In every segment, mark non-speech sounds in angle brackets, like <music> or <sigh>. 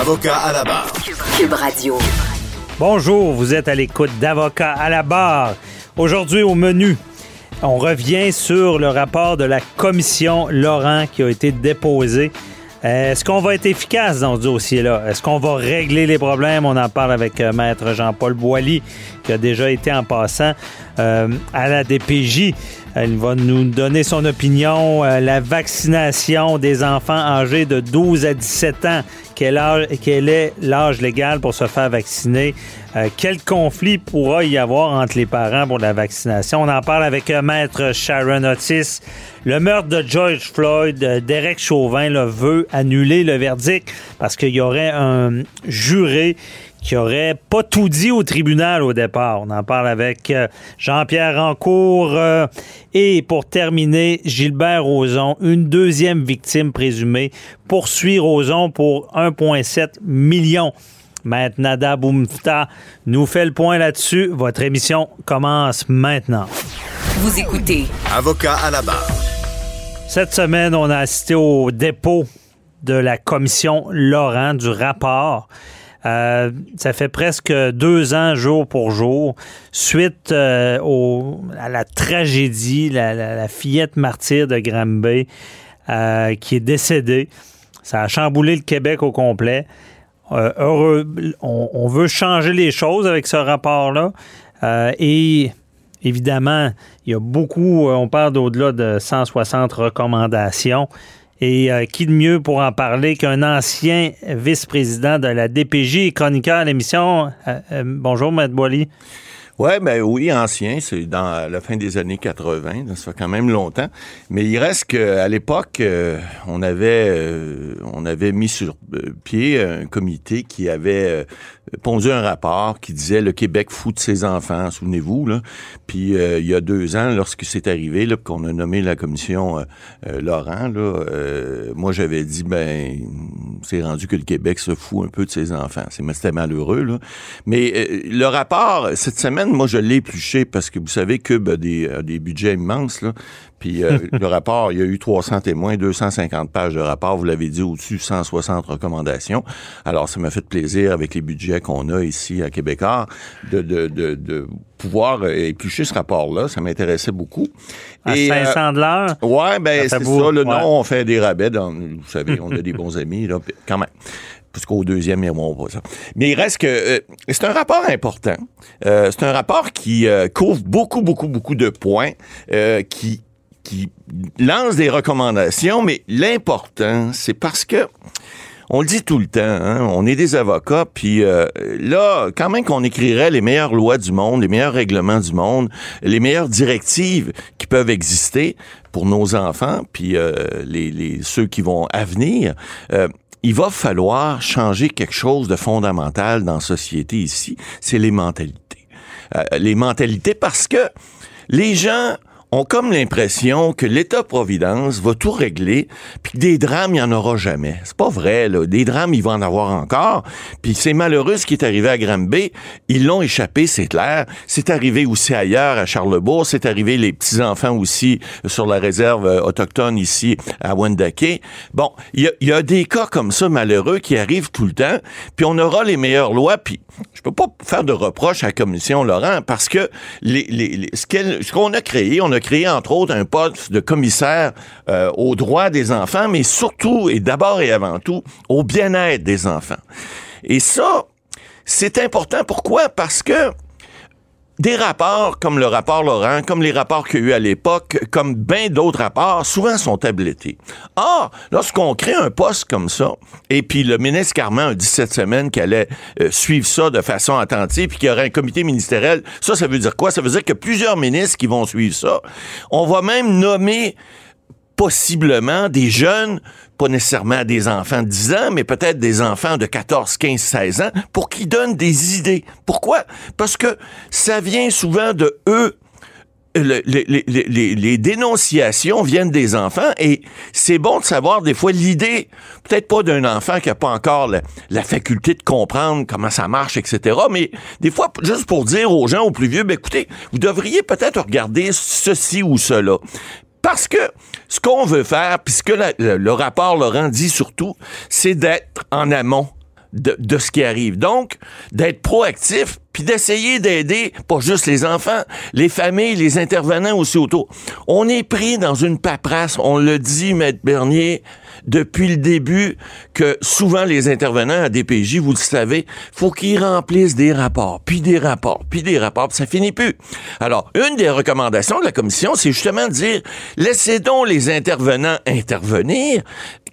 Avocat à la barre. Cube Radio. Bonjour, vous êtes à l'écoute d'Avocat à la barre. Aujourd'hui au menu, on revient sur le rapport de la commission Laurent qui a été déposé. Est-ce qu'on va être efficace dans ce dossier-là? Est-ce qu'on va régler les problèmes? On en parle avec euh, Maître Jean-Paul Boilly, qui a déjà été en passant euh, à la DPJ. Il va nous donner son opinion. Euh, la vaccination des enfants âgés de 12 à 17 ans, quel, âge, quel est l'âge légal pour se faire vacciner? Euh, quel conflit pourra y avoir entre les parents pour la vaccination? On en parle avec euh, Maître Sharon Otis. Le meurtre de George Floyd, Derek Chauvin le veut annuler le verdict parce qu'il y aurait un juré qui aurait pas tout dit au tribunal au départ. On en parle avec euh, Jean-Pierre Rancourt. euh, et pour terminer, Gilbert Rozon, une deuxième victime présumée, poursuit Rozon pour 1,7 million. Maître Nada Boumfta nous fait le point là-dessus. Votre émission commence maintenant. Vous écoutez Avocat à la barre. Cette semaine, on a assisté au dépôt de la commission Laurent du rapport. Euh, ça fait presque deux ans, jour pour jour, suite euh, à la tragédie, la, fillette martyre de Granby euh, qui est décédée. Ça a chamboulé le Québec au complet. Heureux, on, veut changer les choses avec ce rapport-là. Et évidemment, il y a beaucoup, on parle d'au-delà de 160 recommandations. Et euh, qui de mieux pour en parler qu'un ancien vice-président de la DPJ et chroniqueur à l'émission? Euh, euh, bonjour, Maître Boily. Ouais, ben oui, ancien, c'est dans la fin des années 80, donc ça fait quand même longtemps. Mais il reste qu'à l'époque, euh, on avait euh, on avait mis sur euh, pied un comité qui avait pondu un rapport qui disait le Québec fout de ses enfants, souvenez-vous là. Puis il y a deux ans, lorsque c'est arrivé, là, qu'on a nommé la commission Laurent, là, moi j'avais dit ben c'est rendu que le Québec se fout un peu de ses enfants. C'est c'était malheureux là. Mais le rapport cette semaine, moi je l'ai épluché parce que vous savez Cube a des, a des budgets immenses là. Puis euh, <laughs> le rapport, il y a eu 300 témoins, 250 pages de rapport, vous l'avez dit, au-dessus 160 recommandations. Alors, ça m'a fait plaisir avec les budgets qu'on a ici à Québécois de, de, de, de pouvoir euh, éplucher ce rapport-là. Ça m'intéressait beaucoup. À Et, euh, 500 de l'heure? Ouais, ben Ça c'est ça. Le ouais. nom, on fait des rabais. Dans, vous savez, on a des <laughs> bons amis, là, quand même. Parce qu'au deuxième, ils vont pas ça. Mais il reste que euh, c'est un rapport important. Euh, c'est un rapport qui euh, couvre beaucoup, beaucoup, beaucoup de points, qui qui lance des recommandations, mais l'important, c'est parce que on le dit tout le temps, hein, on est des avocats, puis là, quand même qu'on écrirait les meilleures lois du monde, les meilleurs règlements du monde, les meilleures directives qui peuvent exister pour nos enfants, puis les, ceux qui vont à venir, il va falloir changer quelque chose de fondamental dans la société ici, c'est les mentalités. Euh, les mentalités parce que les gens ont comme l'impression que l'État-providence va tout régler, puis que des drames, il n'y en aura jamais. C'est pas vrai, là. Des drames, il va en avoir encore. Puis c'est malheureux ce qui est arrivé à Granby. Ils l'ont échappé, c'est clair. C'est arrivé aussi ailleurs, à Charlebourg. C'est arrivé les petits-enfants aussi sur la réserve euh, autochtone ici à Wendake. Bon, il y a, y a des cas comme ça malheureux qui arrivent tout le temps, puis on aura les meilleures lois, puis je peux pas faire de reproche à la commission Laurent parce que les, les, les- ce qu'on a créé, on a créé entre autres un poste de commissaire euh, aux droits des enfants, mais surtout et d'abord et avant tout au bien-être des enfants. Et ça, c'est important. Pourquoi? Parce que des rapports comme le rapport Laurent, comme les rapports qu'il y a eu à l'époque, comme bien d'autres rapports, souvent sont tablettés. Or, lorsqu'on crée un poste comme ça, et puis le ministre Carman a dit cette semaine qu'elle allait euh, suivre ça de façon attentive, puis qu'il y aurait un comité ministériel, ça, ça veut dire quoi? Ça veut dire que plusieurs ministres qui vont suivre ça. On va même nommer possiblement des jeunes pas nécessairement des enfants de 10 ans, mais peut-être des enfants de 14, 15, 16 ans, pour qu'ils donnent des idées. Pourquoi? Parce que ça vient souvent de eux le- les, les- les- les dénonciations viennent des enfants et c'est bon de savoir des fois l'idée, peut-être pas d'un enfant qui a pas encore la, la faculté de comprendre comment ça marche, etc. Mais des fois, juste pour dire aux gens, aux plus vieux, ben écoutez, vous devriez peut-être regarder ceci ou cela. Parce que ce qu'on veut faire, puisque le, le rapport Laurent dit surtout, c'est d'être en amont de, ce qui arrive. Donc, d'être proactif, puis d'essayer d'aider pas juste les enfants, les familles, les intervenants aussi autour. On est pris dans une paperasse, on le dit, Maître Bernier, depuis le début, que souvent les intervenants à DPJ, vous le savez, faut qu'ils remplissent des rapports, puis des rapports, puis des rapports, puis ça finit plus. Alors, une des recommandations de la commission, c'est justement de dire, laissez donc les intervenants intervenir,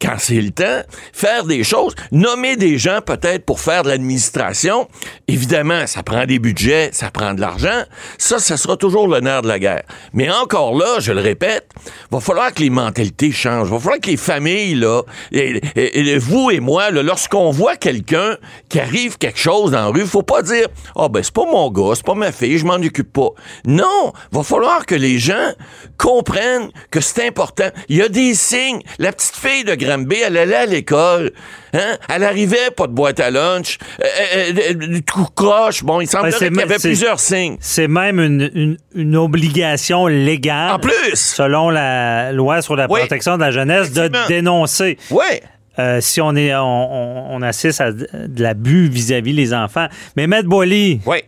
quand c'est le temps, faire des choses, nommer des gens peut-être pour faire de l'administration. Évidemment, ça prend des budgets, ça prend de l'argent. Ça, ça sera toujours le nerf de la guerre. Mais encore là, je le répète, va falloir que les mentalités changent. Va falloir que les familles, là, et, vous et moi, lorsqu'on voit quelqu'un qui arrive quelque chose dans la rue, faut pas dire, ah ben c'est pas mon gars, c'est pas ma fille, je m'en occupe pas. Non, va falloir que les gens comprennent que c'est important. Il y a des signes. La petite fille de Granby, elle allait à l'école. Hein? Elle arrivait, pas de boîte à lunch, euh, euh, euh, du coup croche. Bon, il semblerait c'est qu'il y avait plusieurs signes. C'est même une, une- une obligation légale. En plus! Selon la loi sur la Oui. protection de la jeunesse, de dénoncer. Euh, si on est on, on- on assiste à de l'abus vis-à-vis les enfants. Mais Maître Boily, Ouais.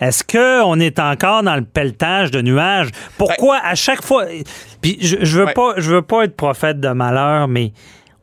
Est-ce qu'on est encore dans le pelletage de nuages? Pourquoi à chaque fois. Puis je, je veux Ouais. pas je veux pas être prophète de malheur, mais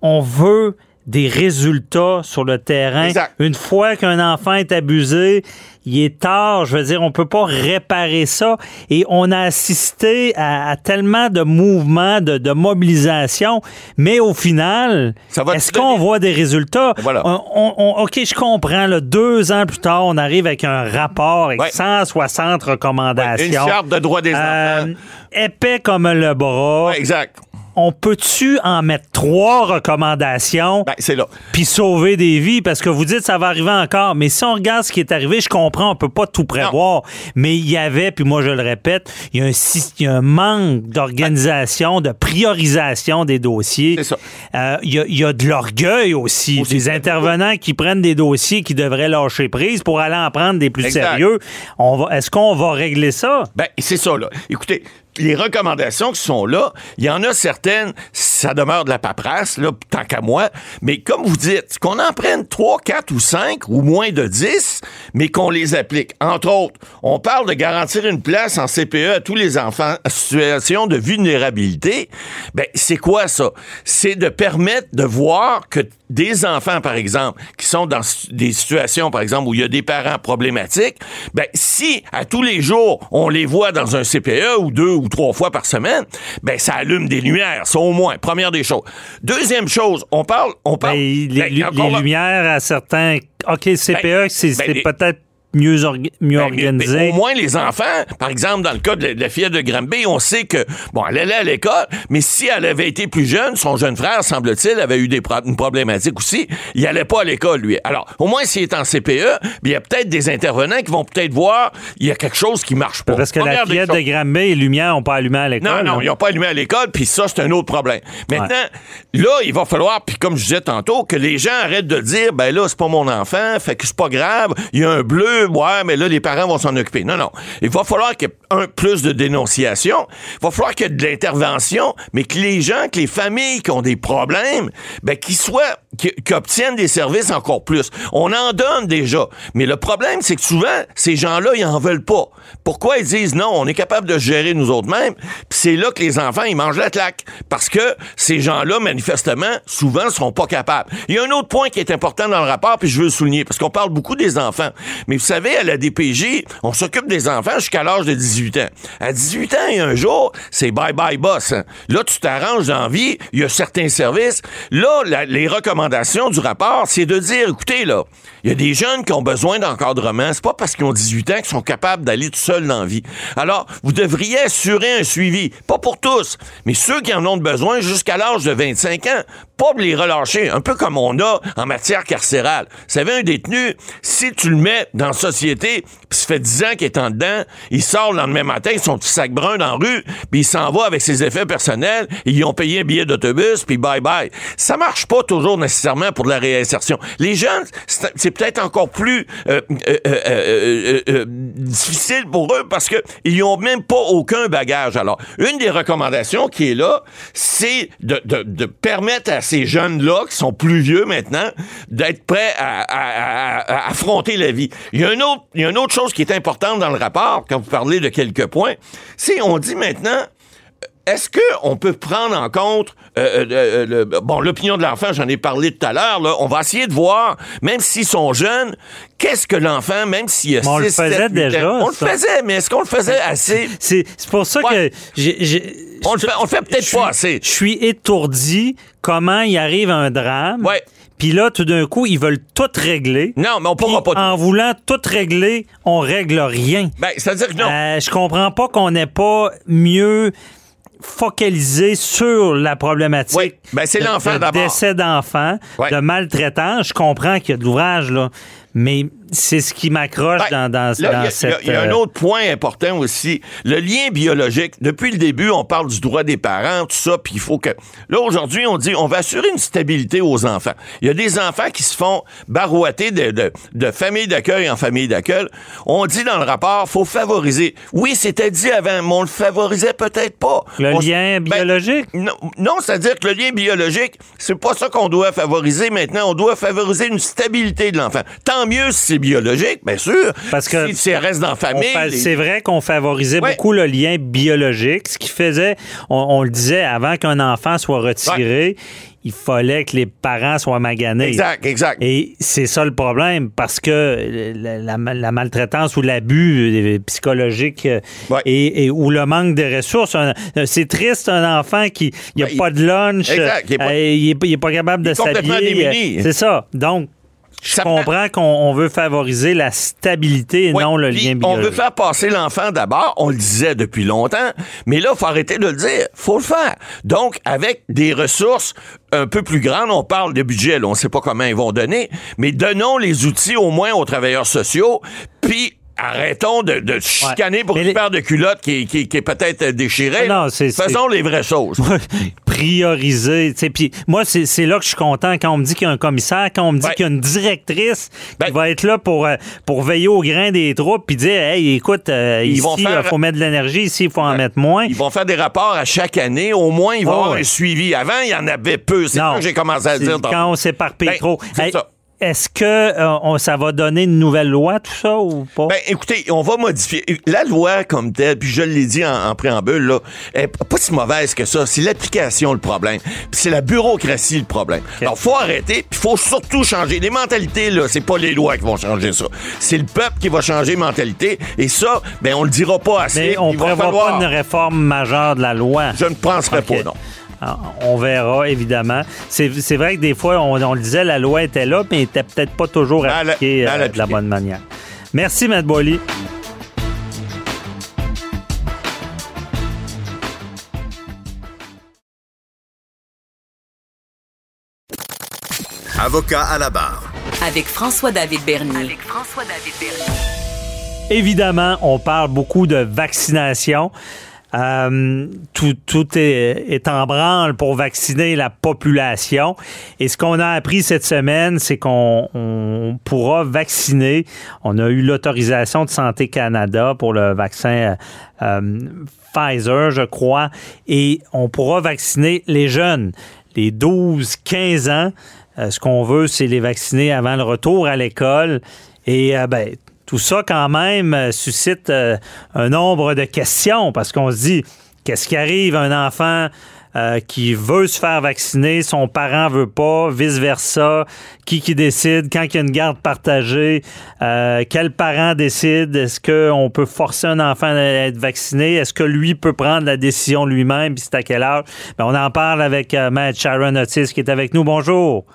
on veut des résultats sur le terrain. Exact. Une fois qu'un enfant est abusé, il est tard. Je veux dire, on peut pas réparer ça. Et on a assisté à, à tellement de mouvements, de, de mobilisation. Mais au final, est-ce qu'on voit des résultats? Voilà. On- on- on- OK, je comprends. là, deux ans plus tard, on arrive avec un rapport avec Ouais. 160 recommandations. Une charte de droits des Euh, enfants. épais comme le bras. Ouais, exact. On peut-tu en mettre trois recommandations Ben, c'est là. puis sauver des vies? Parce que vous dites ça va arriver encore. Mais si on regarde ce qui est arrivé, je comprends, on peut pas tout prévoir. Mais il y avait, puis moi je le répète, il y y a un manque d'organisation, de priorisation des dossiers. C'est ça. Euh, Il y, a, il y a de l'orgueil aussi, des intervenants qui prennent des dossiers qui devraient lâcher prise pour aller en prendre des plus Exact. sérieux. On va, est-ce qu'on va régler ça? Ben, c'est ça, là. Écoutez, les recommandations qui sont là, il y en a certaines, ça demeure de la paperasse, là, tant qu'à moi. Mais comme vous dites, qu'on en prenne 3, 4 ou 5 ou moins de 10, mais qu'on les applique. Entre autres, on parle de garantir une place en CPE à tous les enfants en situation de vulnérabilité. Ben, c'est quoi ça? C'est de permettre de voir que des enfants, par exemple, qui sont dans des situations, par exemple, où il y a des parents problématiques, ben, si à tous les jours, on les voit dans un CPE ou deux ou trois fois par semaine, ben, ça allume des lumières, ça au moins, première des choses. Deuxième chose, on parle, on parle... Ben, les, ben, les lumières à certains. OK, CPE, Ben, c'est ben, c'est les- peut-être mieux, orga- mieux Ben, organisé. mais au moins, les enfants, par exemple, dans le cas de la, de la fille de Granby, on sait que, bon, elle allait à l'école, mais si elle avait été plus jeune, son jeune frère, semble-t-il, avait eu des pro- une problématique aussi. Il allait pas à l'école, lui. Alors, au moins, s'il est en CPE, il y a peut-être des intervenants qui vont peut-être voir, il y a quelque chose qui marche pas. Parce que la Première fillette de. Granby, les lumières n'ont pas allumé à l'école. Non, non, là. ils n'ont pas allumé à l'école, puis ça, c'est un autre problème. Maintenant, là, il va falloir, puis comme je disais tantôt, que les gens arrêtent de dire, ben là, c'est pas mon enfant, fait que c'est pas grave, il y a un bleu, ouais, mais là, les parents vont s'en occuper. Non, non. Il va falloir qu'il y ait un plus de dénonciation, il va falloir qu'il y ait de l'intervention, mais que les gens, que les familles qui ont des problèmes, ben, qu'ils soient, qu'ils obtiennent des services encore plus. On en donne déjà, mais le problème, c'est que souvent, ces gens-là, ils en veulent pas. Pourquoi ils disent non, on est capable de gérer nous autres mêmes, puis c'est là que les enfants, ils mangent la claque. Parce que ces gens-là, manifestement, souvent, sont pas capables. Il y a un autre point qui est important dans le rapport, puis je veux le souligner, parce qu'on parle beaucoup des enfants. Mais vous savez, à la DPJ, on s'occupe des enfants jusqu'à l'âge de 18 ans. À 18 ans et un jour, c'est bye-bye boss. hein. Là, tu t'arranges dans la vie, il y a certains services. Là, les recommandations du rapport, c'est de dire, écoutez, là, il y a des jeunes qui ont besoin d'encadrement. C'est pas parce qu'ils ont 18 ans qu'ils sont capables d'aller tout seuls dans la vie. Alors, vous devriez assurer un suivi. Pas pour tous, mais ceux qui en ont besoin jusqu'à l'âge de 25 ans. Pas de les relâcher. Un peu comme on a en matière carcérale. Vous savez, un détenu, si tu le mets dans la société, puis ça fait 10 ans qu'il est en dedans, il sort le lendemain matin, son petit sac brun dans la rue, puis il s'en va avec ses effets personnels, ils ont payé un billet d'autobus, puis bye-bye. Ça marche pas toujours nécessairement pour de la réinsertion. Les jeunes, c'est peut-être encore plus euh, euh, euh, euh, euh, difficile pour eux parce que ils ont même pas aucun bagage. Alors, une des recommandations qui est là, c'est de, de- de permettre à ces jeunes-là, qui sont plus vieux maintenant, d'être prêts à, à- à- à affronter la vie. Il y a une autre, il y a une autre chose qui est importante dans le rapport, quand vous parlez de quelques points, c'est on dit maintenant est-ce qu'on peut prendre en compte euh, euh, le- bon l'opinion de l'enfant, j'en ai parlé tout à l'heure, là, on va essayer de voir, même s'ils sont jeunes, qu'est-ce que l'enfant, même s'il a Mais on le 6, 7, faisait 8 déjà, on ça. le faisait, mais est-ce qu'on le faisait assez? C'est c'est pour ça Ouais. que j'ai- On le fait, on le fait peut-être je suis- pas assez. Je suis étourdi comment il arrive un drame. Ouais. Puis là, tout d'un coup, ils veulent tout régler. Non, mais on pourra pas. En voulant tout régler, on règle rien. Ben, c'est-à-dire que non. Euh, je comprends pas qu'on n'ait pas mieux focalisé sur la problématique. Oui, ben, c'est de- l'enfant de d'abord. décès d'enfants, Ouais. de maltraitance. Je comprends qu'il y a de l'ouvrage, là. Mais c'est ce qui m'accroche Ben, dans, dans, là, il y a- dans il y a- cette... Il y a un euh, autre point important aussi. Le lien biologique. Depuis le début, on parle du droit des parents, tout ça, puis il faut que... Là, aujourd'hui, on dit on va assurer une stabilité aux enfants. Il y a des enfants qui se font barouater de, de, de famille d'accueil en famille d'accueil. On dit dans le rapport, faut favoriser. Oui, c'était dit avant, mais on le favorisait peut-être pas. Le On lien ben, biologique? non, non c'est-à-dire que le lien biologique, c'est pas ça qu'on doit favoriser maintenant. On doit favoriser une stabilité de l'enfant. Tant mieux si c'est biologique, bien sûr. Parce que si c'est reste dans la famille. les- C'est vrai qu'on favorisait Ouais. beaucoup le lien biologique, ce qui faisait, on, on le disait, avant qu'un enfant soit retiré, il fallait que les parents soient maganés. Exact, exact. Et c'est ça le problème, parce que la, la- la maltraitance ou l'abus euh, psychologique euh, Ouais. et, et- ou le manque de ressources, un- c'est triste un enfant qui n'a Ben, pas de lunch, Exact, il est pas- euh, capable de Il complètement s'habiller. euh, C'est ça. Donc, je comprends qu'on on veut favoriser la stabilité et non le lien On biologique. veut faire passer l'enfant d'abord, on le disait depuis longtemps, mais là, il faut arrêter de le dire. faut le faire. Donc, avec des ressources un peu plus grandes, on parle de budget, là, on ne sait pas comment ils vont donner, mais donnons les outils au moins aux travailleurs sociaux, puis arrêtons de, de chicaner pour Mais une les- paire de culottes qui, qui- qui est peut-être déchirée. Ah non, c'est- Faisons les vraies choses. <laughs> prioriser. Puis moi, c'est c'est là que je suis content quand on me dit qu'il y a un commissaire, quand on me dit Ouais. qu'il y a une directrice Ben- qui va être là pour, euh, pour veiller au grain des troupes puis dire Hey, écoute, euh, Ils ici, vont il faire- faut mettre de l'énergie, ici, il faut en Ouais. mettre moins. Ils vont faire des rapports à chaque année. Au moins, ils vont Oh, avoir ouais. un suivi. Avant, il y en avait peu. C'est ça que j'ai commencé à dire. Quand on s'éparpille Ben, trop. c'est Hey, ça. Est-ce que euh, on- ça va donner une nouvelle loi, tout ça, ou pas? Ben, écoutez, on va modifier. La loi comme telle, puis je l'ai dit en, en préambule, là, est pas si mauvaise que ça. C'est l'application le problème. Puis c'est la bureaucratie le problème. Alors, faut arrêter, puis faut surtout changer. Les mentalités, là, c'est pas les lois qui vont changer ça. C'est le peuple qui va changer mentalité. Et ça, ben, on le dira pas assez. Mais on va prévoit falloir- pas une réforme majeure de la loi. Je ne penserais Ok. pas, non. Ah, On verra, évidemment. C'est vrai que des fois, on, on le disait, la loi était là, mais elle était peut-être pas toujours appliquée euh, de la bonne manière. Merci, Matt Boily. Avocat à la barre. Avec François-David Bernier. Avec François-David Bernier. Évidemment, on parle beaucoup de vaccination. Euh, tout est, en branle pour vacciner la population. Et ce qu'on a appris cette semaine, c'est qu'on on pourra vacciner. On a eu l'autorisation de Santé Canada pour le vaccin euh, euh, Pfizer, je crois, et on pourra vacciner les jeunes, les 12-15 ans. Ce qu'on veut, c'est les vacciner avant le retour à l'école. Et ben, tout ça, quand même, euh, suscite euh, un nombre de questions parce qu'on se dit, qu'est-ce qui arrive à un enfant euh, qui veut se faire vacciner, son parent veut pas, vice-versa, qui qui décide, quand il y a une garde partagée, quel parent décide, est-ce qu'on peut forcer un enfant à être vacciné, est-ce que lui peut prendre la décision lui-même, puis c'est à quel âge? Ben, on en parle avec euh, Maître Sharon Otis qui est avec nous. Bonjour.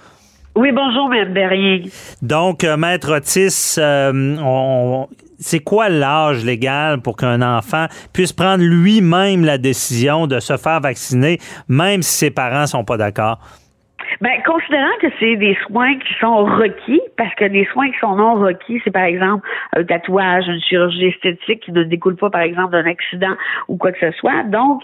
Oui, bonjour, Mme Berrier. Donc, euh, Maître Otis, euh, c'est quoi l'âge légal pour qu'un enfant puisse prendre lui-même la décision de se faire vacciner, même si ses parents sont pas d'accord? Ben, considérant que c'est des soins qui sont requis, parce que des soins qui sont non requis, c'est par exemple un tatouage, une chirurgie esthétique qui ne découle pas, par exemple, d'un accident ou quoi que ce soit. Donc,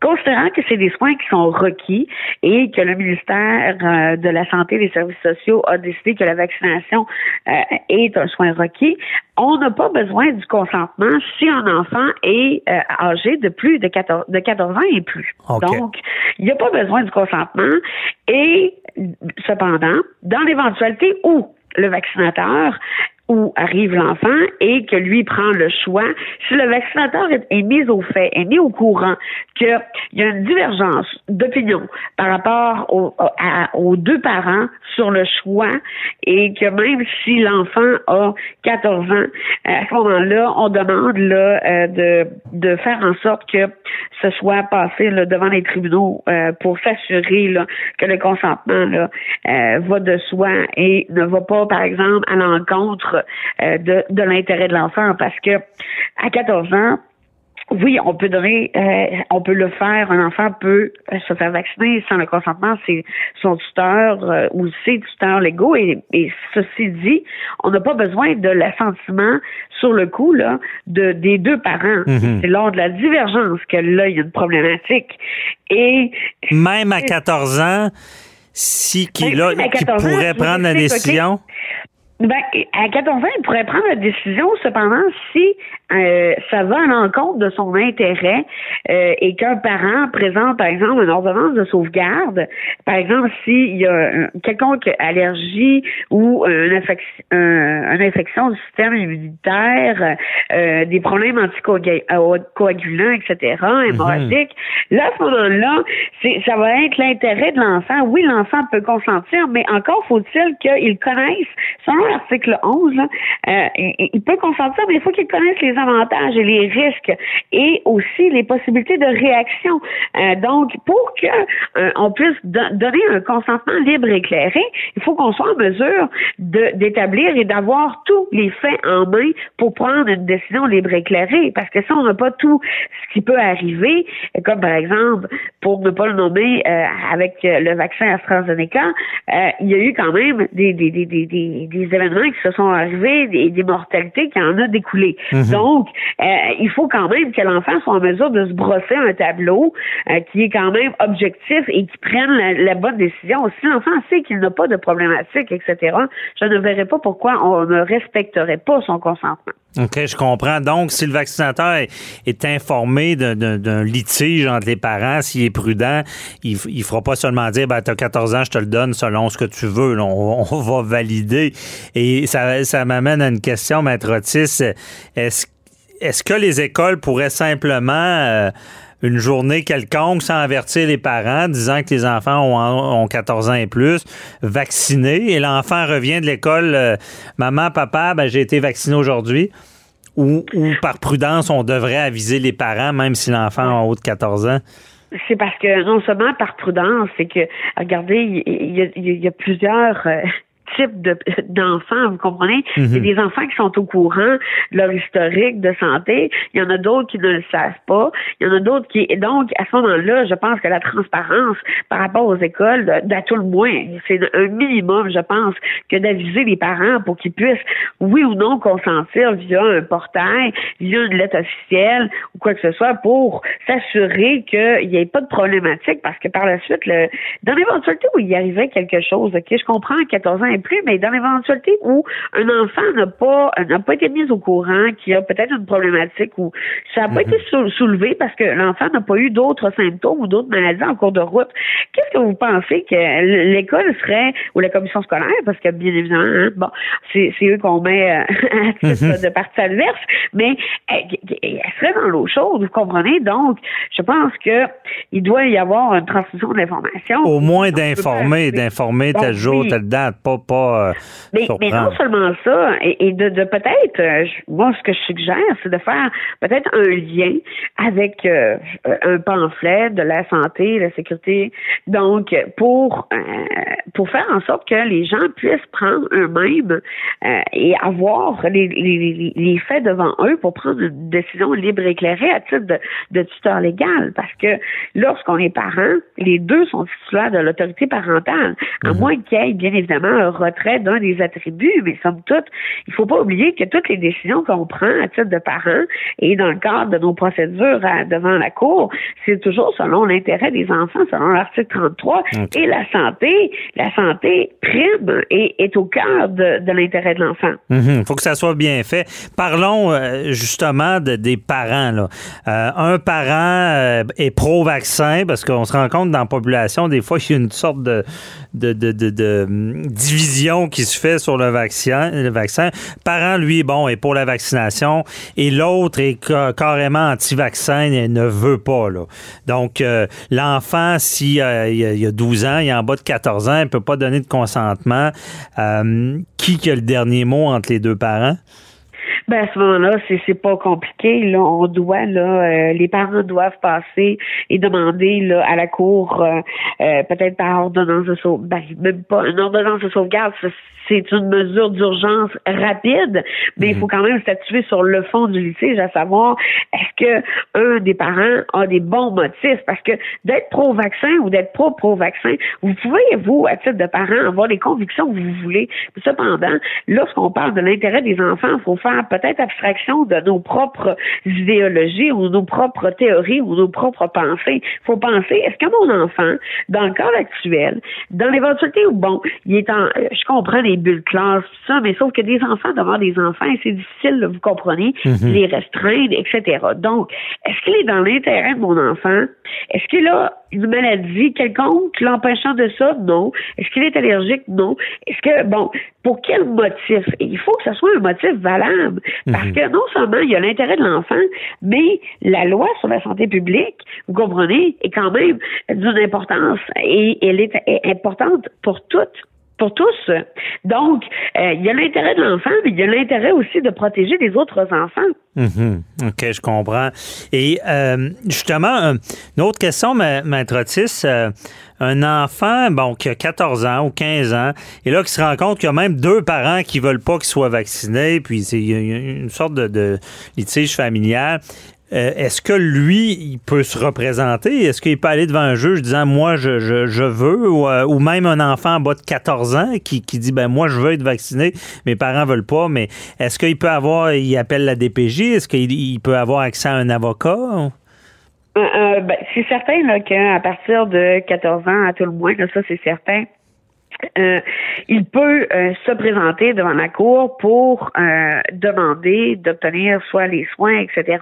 considérant que c'est des soins qui sont requis et que le ministère euh, de la Santé et des Services sociaux a décidé que la vaccination euh, est un soin requis, on n'a pas besoin du consentement si un enfant est euh, âgé de plus de 14, de 14 ans et plus. Donc, il n'y a pas besoin du consentement. Et cependant, dans l'éventualité où le vaccinateur où arrive l'enfant et que lui prend le choix, si le vaccinateur est, mis au fait, est mis au courant qu'il y a une divergence d'opinion par rapport aux deux parents sur le choix et que même si l'enfant a 14 ans, à ce moment-là, on demande là, euh, de, faire en sorte que ce soit passé devant les tribunaux euh, pour s'assurer que le consentement là, euh, va de soi et ne va pas, par exemple, à l'encontre euh, de, de l'intérêt de l'enfant parce que à 14 ans, oui, on peut donner, euh, on peut le faire. Un enfant peut euh, se faire vacciner sans le consentement. C'est son tuteur euh, ou ses tuteurs légaux. Et, et ceci dit, on n'a pas besoin de l'assentiment sur le coup là de des deux parents. Mhm. C'est lors de la divergence que là il y a une problématique. Et Même à 14 ans, si qui, là, qui 14 ans, pourrait prendre la OK? Ben, à 14 ans, il pourrait prendre la décision, cependant, si euh, ça va à l'encontre de son intérêt euh, et qu'un parent présente, par exemple, une ordonnance de sauvegarde, par exemple, s'il y a quelconque allergie ou une, infection, une infection du système immunitaire, euh, des problèmes anticoagulants, etc., hémorragiques, là, à ce moment-là, ça va être l'intérêt de l'enfant. Oui, l'enfant peut consentir, mais encore faut-il qu'il connaisse, selon l'article 11, là, euh, il, il peut consentir, mais il faut qu'il connaisse les avantages et les risques et aussi les possibilités de réaction. Euh, donc, pour que euh, on puisse do- donner un consentement libre et éclairé, il faut qu'on soit en mesure d'établir et d'avoir tous les faits en main pour prendre une décision libre et éclairée. Parce que si on n'a pas tout ce qui peut arriver, comme par exemple, pour ne pas le nommer, euh, avec le vaccin AstraZeneca, il y a eu quand même des, des, des, des, événements qui se sont arrivés, des, des mortalités qui en a découlé. Donc, euh, il faut quand même que l'enfant soit en mesure de se brosser un tableau euh, qui est quand même objectif et qui prenne la, la bonne décision. Si l'enfant sait qu'il n'a pas de problématique, etc., je ne verrais pas pourquoi on ne respecterait pas son consentement. OK, je comprends. Donc, si le vaccinateur est, est informé d'un- litige entre les parents, s'il est prudent, il, il fera pas seulement dire, ben, t'as 14 ans, je te le donne selon ce que tu veux. Là, on, on va valider. Et ça, ça m'amène à une question, Maître Otis. Est-ce est-ce que les écoles pourraient simplement, euh, une journée quelconque, sans avertir les parents, disant que les enfants ont, ont 14 ans et plus, vaccinés, et l'enfant revient de l'école, euh, maman, papa, ben, j'ai été vacciné aujourd'hui, ou, par prudence, on devrait aviser les parents, même si l'enfant a haut de 14 ans? C'est parce que non seulement par prudence, c'est que regardez, il y, a, il y a plusieurs euh, types de- <laughs> d'enfants, vous comprenez? Il y a des enfants qui sont au courant de leur historique de santé. Il y en a d'autres qui ne le savent pas. Il y en a d'autres qui. et Donc, à ce moment-là, je pense que la transparence par rapport aux écoles, d'à tout le moins, c'est un minimum, je pense, que d'aviser les parents pour qu'ils puissent, oui ou non, consentir via un portail, via une lettre officielle ou quoi que ce soit pour s'assurer qu'il n'y ait pas de problématique parce que par la suite, le, dans l'éventualité où il y arrivait quelque chose, OK, je comprends 14 ans mais dans l'éventualité où un enfant n'a pas n'a pas été mis au courant, qui a peut-être une problématique ou ça n'a pas été soulevé parce que l'enfant n'a pas eu d'autres symptômes ou d'autres maladies en cours de route, qu'est-ce que vous pensez que l'école serait ou la commission scolaire, parce que bien évidemment, hein, bon, c'est eux qu'on met euh, <laughs> à titre de partie adverse, mais elle, elle serait dans l'eau chaude, vous comprenez? Donc, je pense que il doit y avoir une transmission d'informations. Au moins d'informer, d'informer tel jour, telle date, pas, pas euh, mais, mais, non seulement ça, et, de, de peut-être, euh, moi, ce que je suggère, c'est de faire peut-être un lien avec euh, un pamphlet de la santé, la sécurité, donc pour pour faire en sorte que les gens puissent prendre eux-mêmes et avoir les, les, les, faits devant eux pour prendre une décision libre et éclairée à titre de, de tuteur légal, parce que lorsqu'on est parent, les deux sont titulaires de l'autorité parentale, à mhm. moins qu'il y ait bien évidemment un retrait d'un des attributs, mais somme toute, il faut pas oublier que toutes les décisions qu'on prend à titre de parent et dans le cadre de nos procédures devant la Cour, c'est toujours selon l'intérêt des enfants, selon l'article 33, et la santé, la santé prime et est au cœur de, l'intérêt de l'enfant. Il mhm. faut que ça soit bien fait. Parlons euh, justement de, des parents. Là. Euh, un parent euh, est pro-vaccin parce qu'on se rend compte dans la population, des fois, qu'il y a une sorte de, de, hum, qui se fait sur le vaccin. Le vaccin. Parent, lui, bon, est pour la vaccination et l'autre est carrément anti-vaccin et ne veut pas. Donc, euh, l'enfant, s'il euh, il a 12 ans, il est en bas de 14 ans, il ne peut pas donner de consentement. Euh, qui a le dernier mot entre les deux parents? Ben à ce moment-là, c'est c'est pas compliqué. Là, on doit là, euh, les parents doivent passer et demander là à la cour, euh, euh, peut-être par ordonnance de sauvegarde, ben, même pas une ordonnance de sauvegarde, c'est une mesure d'urgence rapide, mais il mhm. faut quand même statuer sur le fond du litige, à savoir est-ce que un des parents a des bons motifs, parce que d'être pro-vaccin ou d'être pro-pro-vaccin, vous pouvez vous à titre de parent avoir les convictions que vous voulez. Cependant, lorsqu'on parle de l'intérêt des enfants, il faut faire peut-être abstraction de nos propres idéologies ou nos propres théories ou nos propres pensées. Il faut penser, est-ce que mon enfant, dans le cas actuel, dans l'éventualité où, bon, il est en, je comprends les bulles classe, tout ça, mais sauf que des enfants devant des enfants, c'est difficile, vous comprenez, mhm. les restreindre, etc. Donc, est-ce qu'il est dans l'intérêt de mon enfant? Est-ce qu'il a une maladie quelconque l'empêchant de ça? Non. Est-ce qu'il est allergique? Non. Est-ce que, bon, pour quel motif? il faut que ce soit un motif valable. Parce mhm. que non seulement il y a l'intérêt de l'enfant, mais la loi sur la santé publique, vous comprenez, est quand même d'une importance et elle est importante pour toutes pour tous. Donc, euh, il y a l'intérêt de l'enfant, mais il y a l'intérêt aussi de protéger les autres enfants. Mhm. OK, je comprends. Et euh, justement, une autre question, Maître Otis. Euh, un enfant, bon, qui a 14 ans ou 15 ans, et là, qui se rend compte qu'il y a même deux parents qui veulent pas qu'il soit vacciné, puis c'est une sorte de, de litige familial. Euh, est-ce que lui, il peut se représenter? Est-ce qu'il peut aller devant un juge disant moi je, je, veux euh, ou, même un enfant en bas de 14 ans qui, qui, dit ben moi je veux être vacciné, mes parents veulent pas, mais est-ce qu'il peut avoir, il appelle la DPJ, est-ce qu'il peut avoir accès à un avocat? Euh, ben, c'est certain qu'à partir de 14 ans, à tout le moins, ça c'est certain, euh, il peut euh, se présenter devant la cour pour euh, demander d'obtenir soit les soins, etc.,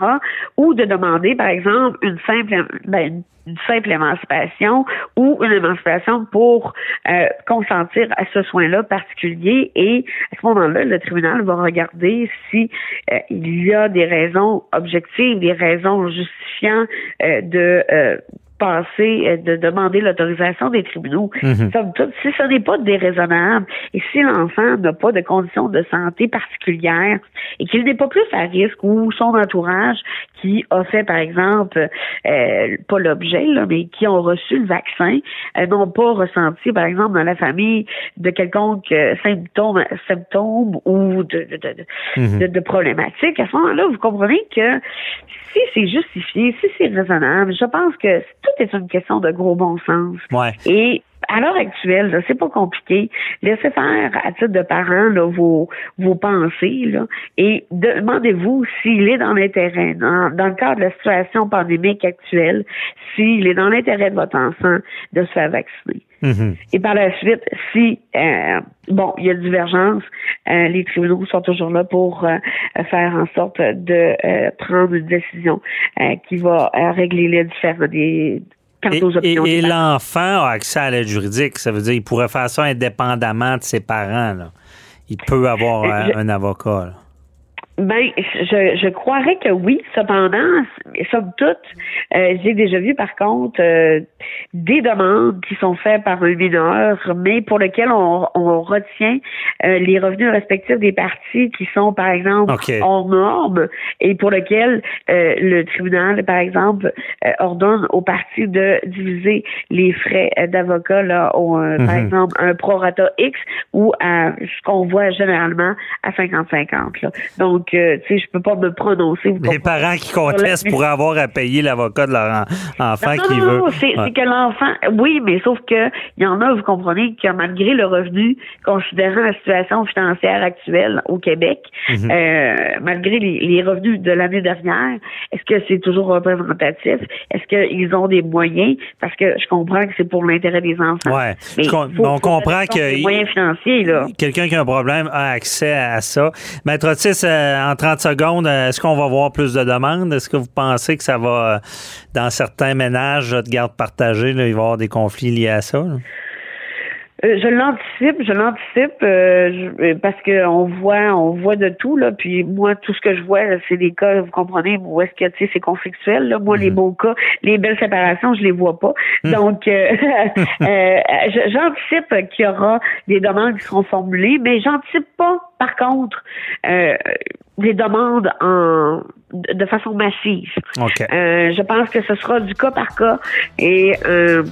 ou de demander, par exemple, une simple, ben, une simple émancipation ou une émancipation pour consentir à ce soin-là particulier. Et à ce moment-là, le tribunal va regarder si il y a des raisons objectives, des raisons justifiant de passer, euh, de demander l'autorisation des tribunaux. Mhm. si ce n'est pas déraisonnable et si l'enfant n'a pas de conditions de santé particulières et qu'il n'est pas plus à risque ou son entourage qui a fait, par exemple, euh, pas l'objet, mais qui ont reçu le vaccin, euh, n'ont pas ressenti, par exemple, dans la famille de quelconque symptôme, symptômes ou de, de, de, mhm. de, de problématiques, à ce moment-là, vous comprenez que si c'est justifié, si c'est raisonnable, je pense que tout est une question de gros bon sens. Ouais. Et à l'heure actuelle, là, c'est pas compliqué. Laissez faire à titre de parents là, vos, vos pensées là, et demandez-vous s'il est dans l'intérêt, dans, dans le cadre de la situation pandémique actuelle, s'il est dans l'intérêt de votre enfant de se faire vacciner. Mhm. Et par la suite, si euh, bon, il y a divergence, euh, les tribunaux sont toujours là pour euh, faire en sorte de euh, prendre une décision euh, qui va euh, régler les différents des quant Et, aux options. et- et des parents. l'enfant a accès à l'aide juridique. Ça veut dire qu'il pourrait faire ça indépendamment de ses parents. là. Il peut avoir Euh, un, avocat. là. Ben, je, je croirais que oui. Cependant, somme toute, euh, j'ai déjà vu par contre euh, des demandes qui sont faites par un mineur, mais pour lesquelles on, on retient euh, les revenus respectifs des parties qui sont, par exemple, OK. hors normes et pour lesquelles euh, le tribunal, par exemple, euh, ordonne aux parties de diviser les frais d'avocat là, au, euh, par Mhm. exemple, un prorata X ou à ce qu'on voit généralement à 50-50. là. Donc, euh, tu sais, je peux pas me prononcer. Les parents qui contestent pourraient avoir à payer l'avocat de leur en- enfant Non, qui non, veut. non, c'est Ouais. que l'enfant, oui, mais sauf que il y en a, vous comprenez, que malgré le revenu, considérant la situation financière actuelle au Québec, Mhm. euh, malgré les, les revenus de l'année dernière, est-ce que c'est toujours représentatif? Est-ce qu'ils ont des moyens? Parce que je comprends que c'est pour l'intérêt des enfants. Ouais. Mais Je com- faut- on faut comprend que- des moyens financiers, là. Quelqu'un qui a un problème a accès à ça. Maître Otis, euh, en 30 secondes, euh, est-ce qu'on va voir plus de demandes? Est-ce que vous pensez que ça va, euh, dans certains ménages de garde partagée, là, il va y avoir des conflits liés à ça? là? Euh, je l'anticipe, je l'anticipe euh, je- euh, parce que on voit, on voit de tout là. Puis moi, tout ce que je vois, c'est des cas, vous comprenez, où est-ce que tu sais, c'est conflictuel. Là. Moi, les beaux cas, les belles séparations, je les vois pas. Donc, euh, <laughs> euh, je- j'anticipe qu'il y aura des demandes qui seront formulées, mais j'anticipe pas, par contre, euh, des demandes en de façon massive. OK. Euh, je pense que ce sera du cas par cas et, euh,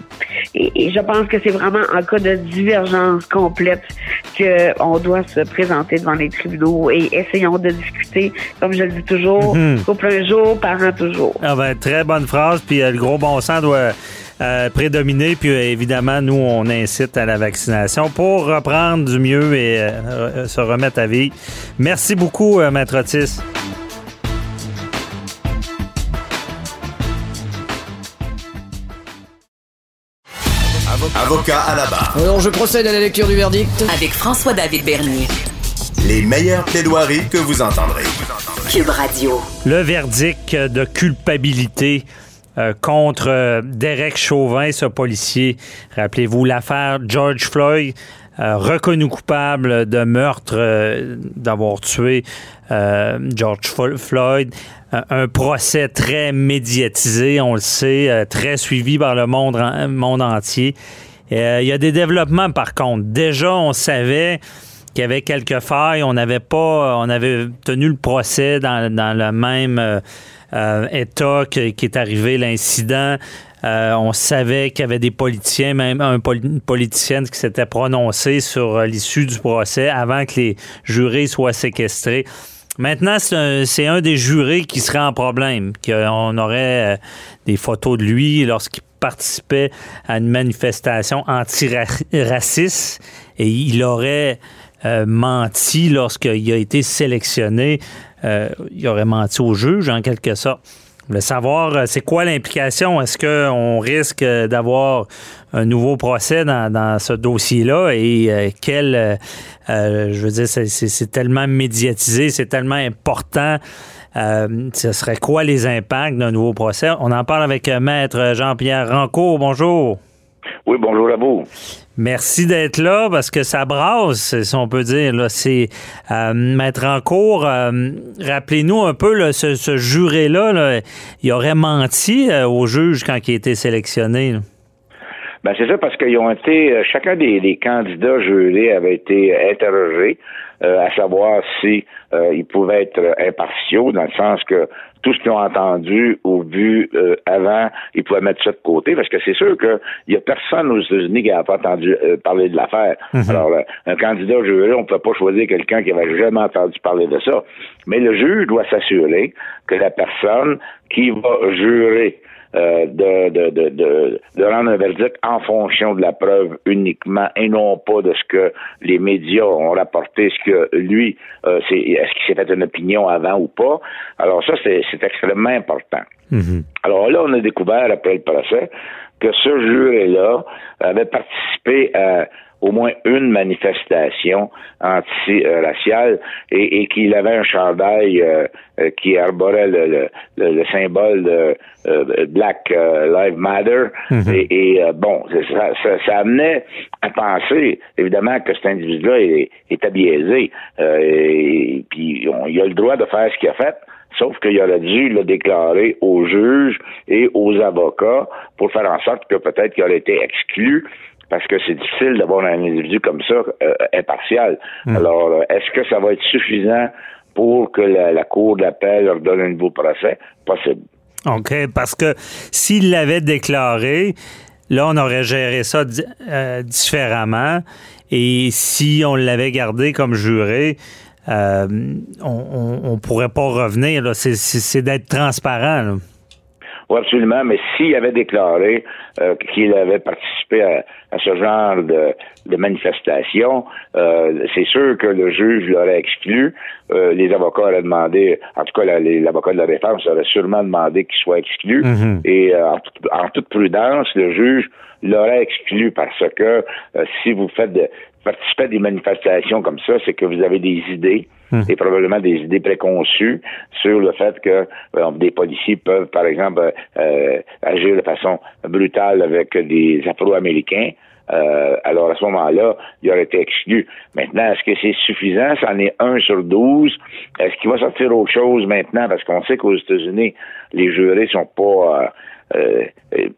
et, et je pense que c'est vraiment en cas de divergence complète qu'on doit se présenter devant les tribunaux et essayons de discuter, comme je le dis toujours, Mhm. couple un jour, parent toujours. Ah ben, très bonne phrase. Puis euh, le gros bon sens doit euh, prédominer. Puis euh, évidemment, nous, on incite à la vaccination pour reprendre du mieux et euh, se remettre à vie. Merci beaucoup, euh, Maître Otis. Avocat à la barre. Alors je procède à la lecture du verdict. Avec François-David Bernier. Les meilleures plaidoiries que vous entendrez. Cube Radio. Le verdict de culpabilité euh, contre euh, Derek Chauvin, ce policier. Rappelez-vous l'affaire George Floyd, euh, reconnu coupable de meurtre, euh, d'avoir tué euh, George Floyd. Un- un procès très médiatisé, on le sait, euh, très suivi par le monde, monde entier. Euh, Il y a des développements par contre. Déjà, on savait qu'il y avait quelques failles. On n'avait pas, on avait tenu le procès dans, dans le même euh, euh, état que- qui est arrivé l'incident. Euh, on savait qu'il y avait des politiciens, même un une politicienne qui s'était prononcée sur euh, l'issue du procès avant que les jurés soient séquestrés. Maintenant, c'est un, des jurés qui serait en problème. qu'on aurait euh, des photos de lui lorsqu'il participait à une manifestation antiraciste et il aurait euh, menti lorsqu'il a été sélectionné. Euh, il aurait menti au juge, en quelque sorte. Je voulais savoir, euh, c'est quoi l'implication? Est-ce qu'on risque euh, d'avoir un nouveau procès dans, ce dossier-là? Et quel, je veux dire, c'est- tellement médiatisé, c'est tellement important. Ce serait quoi les impacts d'un nouveau procès? On en parle avec Maître Jean-Pierre Rancourt. Bonjour. Oui, bonjour à vous. Merci d'être là parce que ça brasse, si on peut dire. Là. C'est euh, Maître en cours. euh, rappelez-nous un peu là, ce, ce juré-là. là, il aurait menti euh, au juge quand il a été sélectionné. Ben c'est ça parce qu'ils ont été euh, chacun des, des candidats jurés avait été interrogé euh, à savoir si euh, ils pouvaient être euh, impartiaux dans le sens que tout ce qu'ils ont entendu ou vu euh, avant, ils pouvaient mettre ça de côté parce que c'est sûr que il y a personne aux États-Unis qui n'a pas entendu euh, parler de l'affaire. Alors euh, un candidat juré, on ne peut pas choisir quelqu'un qui avait jamais entendu parler de ça. Mais le juge doit s'assurer que la personne qui va jurer euh, de, de, de, de, de rendre un verdict en fonction de la preuve uniquement et non pas de ce que les médias ont rapporté, ce que lui, euh, c'est, est-ce qu'il s'est fait une opinion avant ou pas. Alors ça, c'est, c'est extrêmement important. Alors là, on a découvert après le procès que ce juré-là avait participé à au moins une manifestation anti-raciale et, et qu'il avait un chandail euh, euh, qui arborait le, le, le symbole de euh, Black Lives Matter. Et, et bon, ça, ça, ça, amenait à penser, évidemment, que cet individu-là est, est abiaisé. et puis, on, il a le droit de faire ce qu'il a fait. Sauf qu'il aurait dû le déclarer aux juges et aux avocats pour faire en sorte que peut-être qu'il aurait été exclu parce que c'est difficile d'avoir un individu comme ça euh, impartial. Alors, euh, est-ce que ça va être suffisant pour que la, Cour d'appel leur donne un nouveau procès? Possible. OK, parce que s'il l'avait déclaré, là, on aurait géré ça euh, différemment. Et si on l'avait gardé comme juré, on, ne pourrait pas revenir. C'est d'être transparent. Oui, absolument, mais s'il avait déclaré euh, qu'il avait participé à, ce genre de, de manifestation, euh, c'est sûr que le juge l'aurait exclu. Euh, les avocats auraient demandé, en tout cas l'avocat de la défense aurait sûrement demandé qu'il soit exclu. Mm-hmm. Et en, toute prudence, le juge l'aurait exclu parce que si vous faites de, participez à des manifestations comme ça, c'est que vous avez des idées. Et probablement des idées préconçues sur le fait que euh, des policiers peuvent, par exemple, euh, agir de façon brutale avec des Afro-Américains. Euh, alors à ce moment-là, il aurait été exclu. Maintenant, est-ce que c'est suffisant? C'en est un sur douze. Est-ce qu'il va sortir autre chose maintenant? Parce qu'on sait qu'aux États-Unis, les jurés sont pas euh,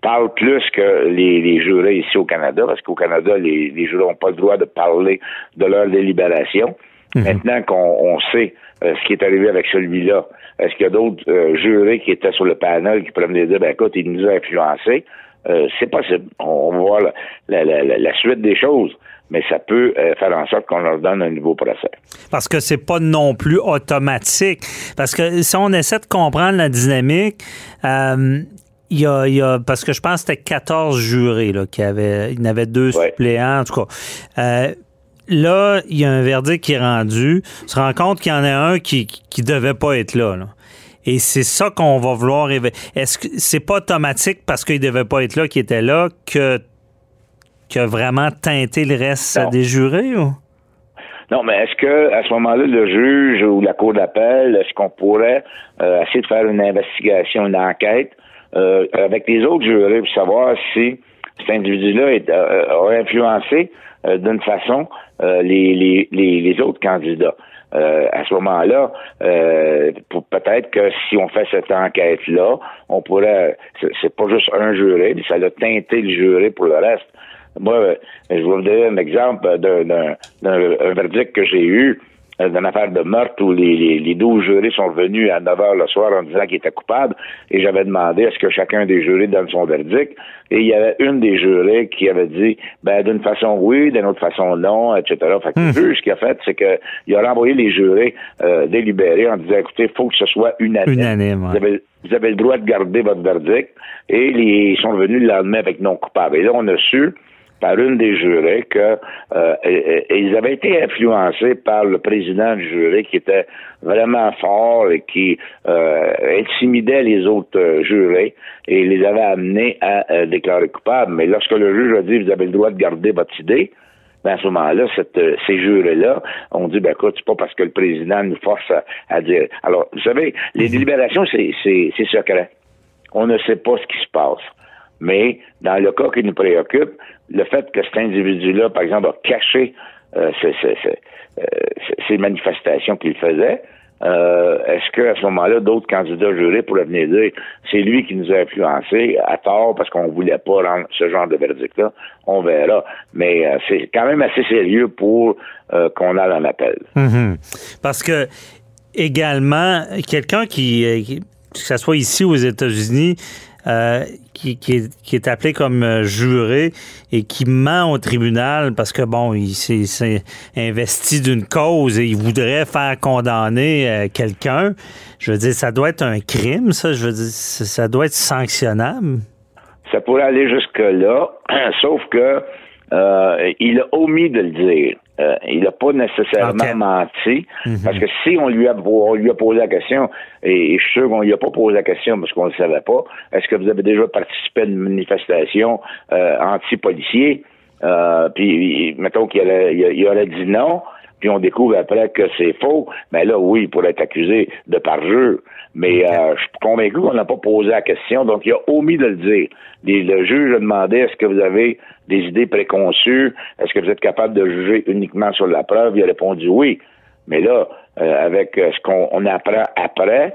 parlent plus que les, les, jurés ici au Canada, parce qu'au Canada, les, les jurés n'ont pas le droit de parler de leur délibération. Mhm. Maintenant qu'on sait euh, ce qui est arrivé avec celui-là, est-ce qu'il y a d'autres euh, jurés qui étaient sur le panel qui pourraient me dire, ben écoute, il nous a influencés? Euh, c'est possible. On, va voir la, suite des choses mais ça peut faire en sorte qu'on leur donne un nouveau procès. Parce que c'est pas non plus automatique. Parce que si on essaie de comprendre la dynamique, il y, a, parce que je pense que c'était 14 jurés là, qui avaient, il y en avait deux suppléants, en tout cas là, il y a un verdict qui est rendu. On se rend compte qu'il y en a un qui qui devait pas être là. Et c'est ça qu'on va vouloir. Est-ce que c'est pas automatique parce qu'il devait pas être là, qu'il était là, que que vraiment teinté le reste des jurés ou? Non, mais est-ce que à ce moment-là, le juge ou la cour d'appel, est-ce qu'on pourrait euh, essayer de faire une investigation, une enquête euh, avec les autres jurés pour savoir si cet individu-là euh, a influencé d'une façon euh, les, les, les, autres candidats. Euh, à ce moment-là, euh, peut-être que si on fait cette enquête-là, on pourrait, c'est pas juste un juré, ça a teinté le juré pour le reste. Moi, je vais vous donner un exemple d'un verdict que j'ai eu d'une affaire de meurtre où les, les, 12 jurés sont venus à 9 heures le soir en disant qu'ils étaient coupables et j'avais demandé est-ce que chacun des jurés donne son verdict et il y avait une des jurés qui avait dit ben d'une façon oui, d'une autre façon non, etc. Fait que le hmm. juge ce qu'il a fait, c'est qu'il a renvoyé les jurés euh, délibérés en disant écoutez, il faut que ce soit unanime. unanime vous, avez, vous avez le droit de garder votre verdict et ils sont venus le lendemain avec non coupable. Et là, on a su par une des jurés que euh, ils avaient été influencés par le président du jury qui était vraiment fort et qui euh, intimidait les autres euh, jurés et les avait amenés à euh, déclarer coupables. Mais lorsque le juge a dit vous avez le droit de garder votre idée, ben à ce moment-là, ces jurés-là ont dit, ben écoute, c'est pas parce que le président nous force à, dire. Alors, vous savez, les mhm. délibérations, c'est secret. On ne sait pas ce qui se passe. Mais dans le cas qui nous préoccupe, le fait que cet individu-là, par exemple, a caché euh, euh, ces, manifestations qu'il faisait, euh, est-ce qu'à ce, moment-là, d'autres candidats jurés pourraient venir dire c'est lui qui nous a influencés à tort parce qu'on voulait pas rendre ce genre de verdict-là? On verra. Mais c'est quand même assez sérieux pour qu'on aille en appel. Mm-hmm. Parce que également, quelqu'un qui, que ce soit ici aux États-Unis, euh, qui, qui, est, qui, est, appelé comme euh, juré et qui ment au tribunal parce que, bon, il s'est investi d'une cause et il voudrait faire condamner euh, quelqu'un, je veux dire, ça doit être un crime, ça. Je veux dire, ça doit être sanctionnable. Ça pourrait aller jusque-là, <clears throat> sauf que euh, il a omis de le dire. Euh, il n'a pas nécessairement menti, Mhm. parce que si on lui a, on lui a posé la question, et, et je suis sûr qu'on lui a pas posé la question parce qu'on ne le savait pas, est-ce que vous avez déjà participé à une manifestation euh, anti-policier? Euh, puis, mettons qu'il aurait, il aurait dit non, puis on découvre après que c'est faux, mais là, oui, il pourrait être accusé de parjure. Mais euh, je suis convaincu qu'on n'a pas posé la question, donc il a omis de le dire. Le juge a demandé est-ce que vous avez des idées préconçues, est-ce que vous êtes capable de juger uniquement sur la preuve? Il a répondu oui. Mais là, euh, avec euh, ce qu'on on apprend après,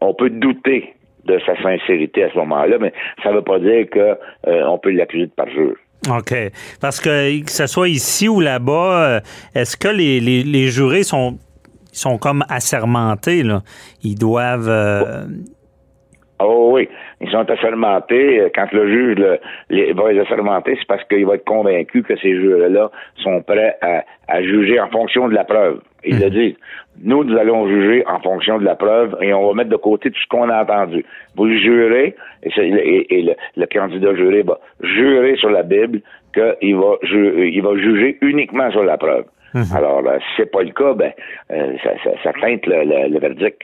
on peut douter de sa sincérité à ce moment-là, mais ça ne veut pas dire que euh, peut l'accuser de parjure. OK. Parce que que ce soit ici ou là-bas, euh, est-ce que les, les, les jurés sont, sont comme assermentés, là? Ils doivent... euh, Oh oui, ils sont assermentés. Euh, Quand le juge le- les, va les assermenter, c'est parce qu'il va être convaincu que ces jurés-là sont prêts à, à juger en fonction de la preuve. Ils le disent. Nous, nous allons juger en fonction de la preuve et on va mettre de côté tout ce qu'on a entendu. Vous jurez, et, c'est- et- et le, le candidat juré va jurer sur la Bible qu'il va, ju- il va juger uniquement sur la preuve. Alors, euh, si c'est pas le cas, ben, euh, ça, ça, ça teinte le, le- le verdict.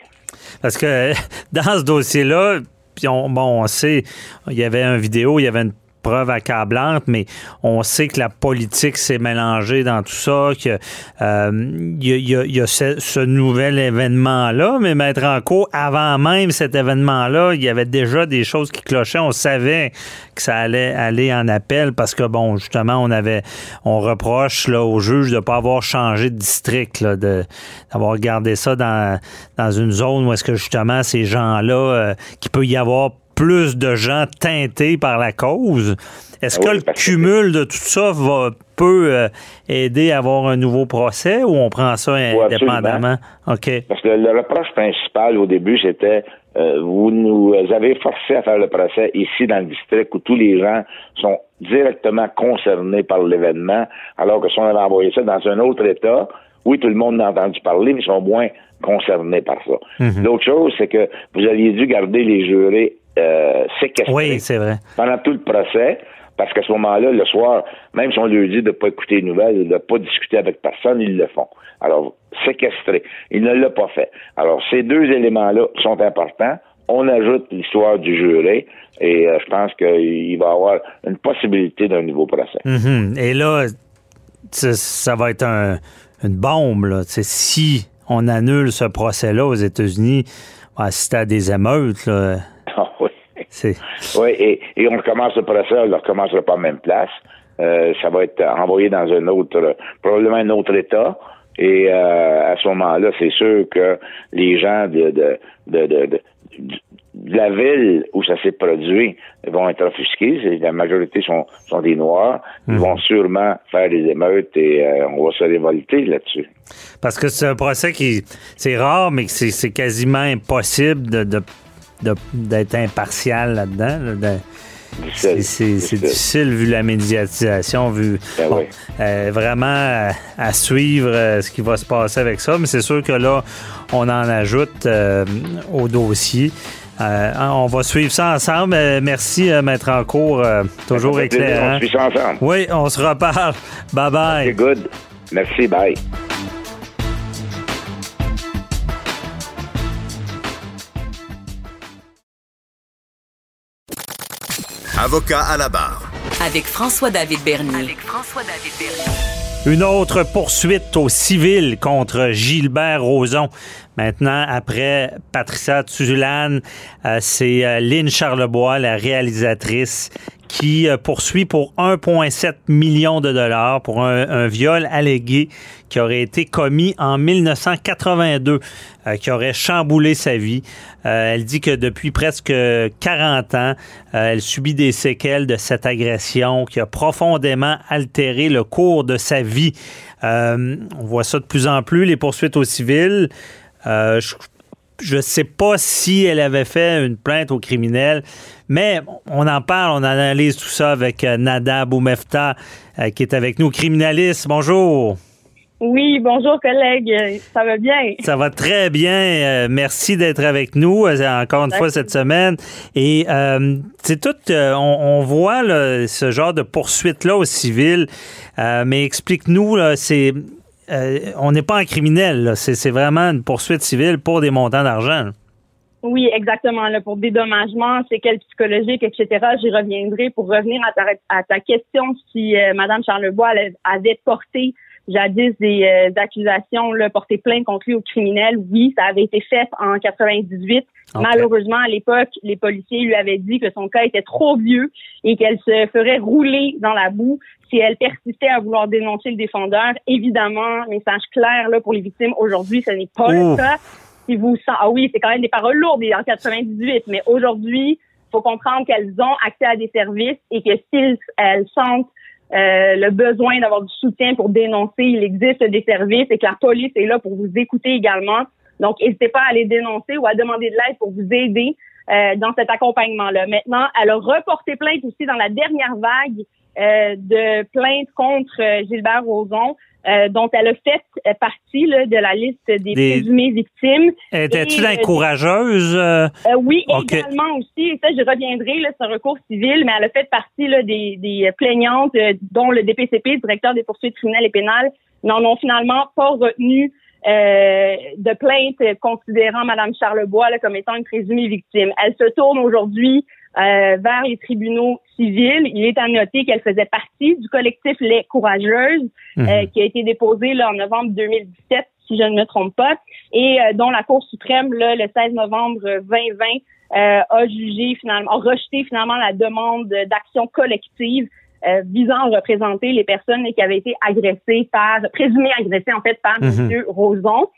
Parce que <laughs> dans ce dossier-là, on, bon, on sait, il y avait une vidéo, il y avait une preuve accablante, mais on sait que la politique s'est mélangée dans tout ça, que euh, y a, ce, nouvel événement-là, mais mettre en cours, avant même cet événement-là, il y avait déjà des choses qui clochaient. On savait que ça allait aller en appel parce que, bon, justement, on avait, on reproche là, au juge de ne pas avoir changé de district, d'avoir gardé ça dans, dans une zone où est-ce que justement ces gens-là, euh, qu'il peut y avoir plus de gens teintés par la cause? Est-ce Ah que oui, le cumul de tout ça va, peut euh, aider à avoir un nouveau procès ou on prend ça Oui, indépendamment? OK. Parce que le reproche principal au début, c'était euh, vous nous avez forcé à faire le procès ici dans le district où tous les gens sont directement concernés par l'événement, alors que si on avait envoyé ça dans un autre État, oui, tout le monde a entendu parler, mais ils sont moins concernés par ça. L'autre chose, c'est que vous aviez dû garder les jurés euh, séquestrés Oui, c'est vrai. pendant tout le procès, parce qu'à ce moment-là, le soir, même si on leur dit de ne pas écouter les nouvelles, de ne pas discuter avec personne, ils le font. Alors, séquestré. Il ne l'a pas fait. Alors, ces deux éléments-là sont importants. On ajoute l'histoire du juré et euh, je pense qu'il va y avoir une possibilité d'un nouveau procès. Mhm. Et là, ça, va être un- une bombe. Là. Si on annule ce procès-là aux États-Unis, on va assister à des émeutes. Là. <laughs> Ah oui. Et, et on recommence le procès, on ne le recommencera pas à la même place. Euh, ça va être envoyé dans un autre, probablement un autre État. Et euh, à ce moment-là, c'est sûr que les gens de, de, de, de, de- de la ville où ça s'est produit vont être offusqués. La majorité sont, sont des Noirs. Ils vont sûrement faire des émeutes et euh, on va se révolter là-dessus. Parce que c'est un procès qui c'est rare, mais c'est, quasiment impossible de- d'être impartial là-dedans. là, de- c'est, difficile vu la médiatisation, vu Ben bon, oui. euh, vraiment à, à suivre euh, ce qui va se passer avec ça. Mais c'est sûr que là, on en ajoute euh, au dossier. Euh, on va suivre ça ensemble. Euh, merci, euh, Maître en cours. euh, toujours éclairant. On suit ça ensemble. Oui, on se reparle. Bye bye. C'est good. Merci, bye. Avocat à la barre. Avec François-David Bernier. Une autre poursuite au civil contre Gilbert Rozon. Maintenant, après Patricia Tuzulane, euh, c'est euh, Lynn Charlebois, la réalisatrice, qui euh, poursuit pour 1,7 million de dollars pour un, viol allégué qui aurait été commis en 1982, euh, qui aurait chamboulé sa vie. Euh, elle dit que depuis presque 40 ans, elle subit des séquelles de cette agression qui a profondément altéré le cours de sa vie. On voit ça de plus en plus, les poursuites au civil. Euh, je je sais pas si elle avait fait une plainte au criminel, mais on en parle, on analyse tout ça avec euh, Nada Boumefta euh, qui est avec nous, criminaliste. Bonjour. Oui, bonjour collègue, ça va bien? Ça va très bien. Euh, merci d'être avec nous encore une fois cette semaine. Et c'est tout, on, voit ce genre de poursuite-là au civil, mais explique-nous, c'est euh, on n'est pas un criminel, c'est vraiment une poursuite civile pour des montants d'argent. Oui, exactement. Là, pour dédommagement, séquelles psychologiques, etc. J'y reviendrai pour revenir à ta, à ta question si euh, Madame Charlebois avait porté jadis des euh, accusations, là, porté plainte contre lui au criminel. Oui, ça avait été fait en 98. Malheureusement, à l'époque, les policiers lui avaient dit que son cas était trop vieux et qu'elle se ferait rouler dans la boue si elle persistait à vouloir dénoncer le défendeur. Évidemment, message clair là pour les victimes aujourd'hui, ce n'est pas le cas. Si vous ah oui, c'est quand même des paroles lourdes en 98, mais aujourd'hui, faut comprendre qu'elles ont accès à des services et que si elles sentent euh, le besoin d'avoir du soutien pour dénoncer, il existe des services et que la police est là pour vous écouter également. Donc, n'hésitez pas à les dénoncer ou à demander de l'aide pour vous aider euh, dans cet accompagnement-là. Maintenant, elle a reporté plainte aussi dans la dernière vague euh, de plaintes contre euh, Gilbert Rozon. dont elle a fait partie là, de la liste des, présumées victimes. Étais-tu la courageuse? oui, également aussi. Et ça, je reviendrai, c'est un recours civil, mais elle a fait partie là, des, des plaignantes dont le DPCP, directeur des poursuites criminelles et pénales, n'en ont finalement pas retenu euh, de plainte considérant Mme Charlebois comme étant une présumée victime. Elle se tourne aujourd'hui euh, vers les tribunaux civils. Il est à noter qu'elle faisait partie du collectif Les Courageuses, euh, mhm. qui a été déposé là, en novembre 2017, si je ne me trompe pas, et dont la Cour suprême, là, le 16 novembre 2020, a jugé finalement, a rejeté finalement la demande d'action collective euh, visant à représenter les personnes qui avaient été agressées par, présumées agressées en fait par M. Mhm. Roson.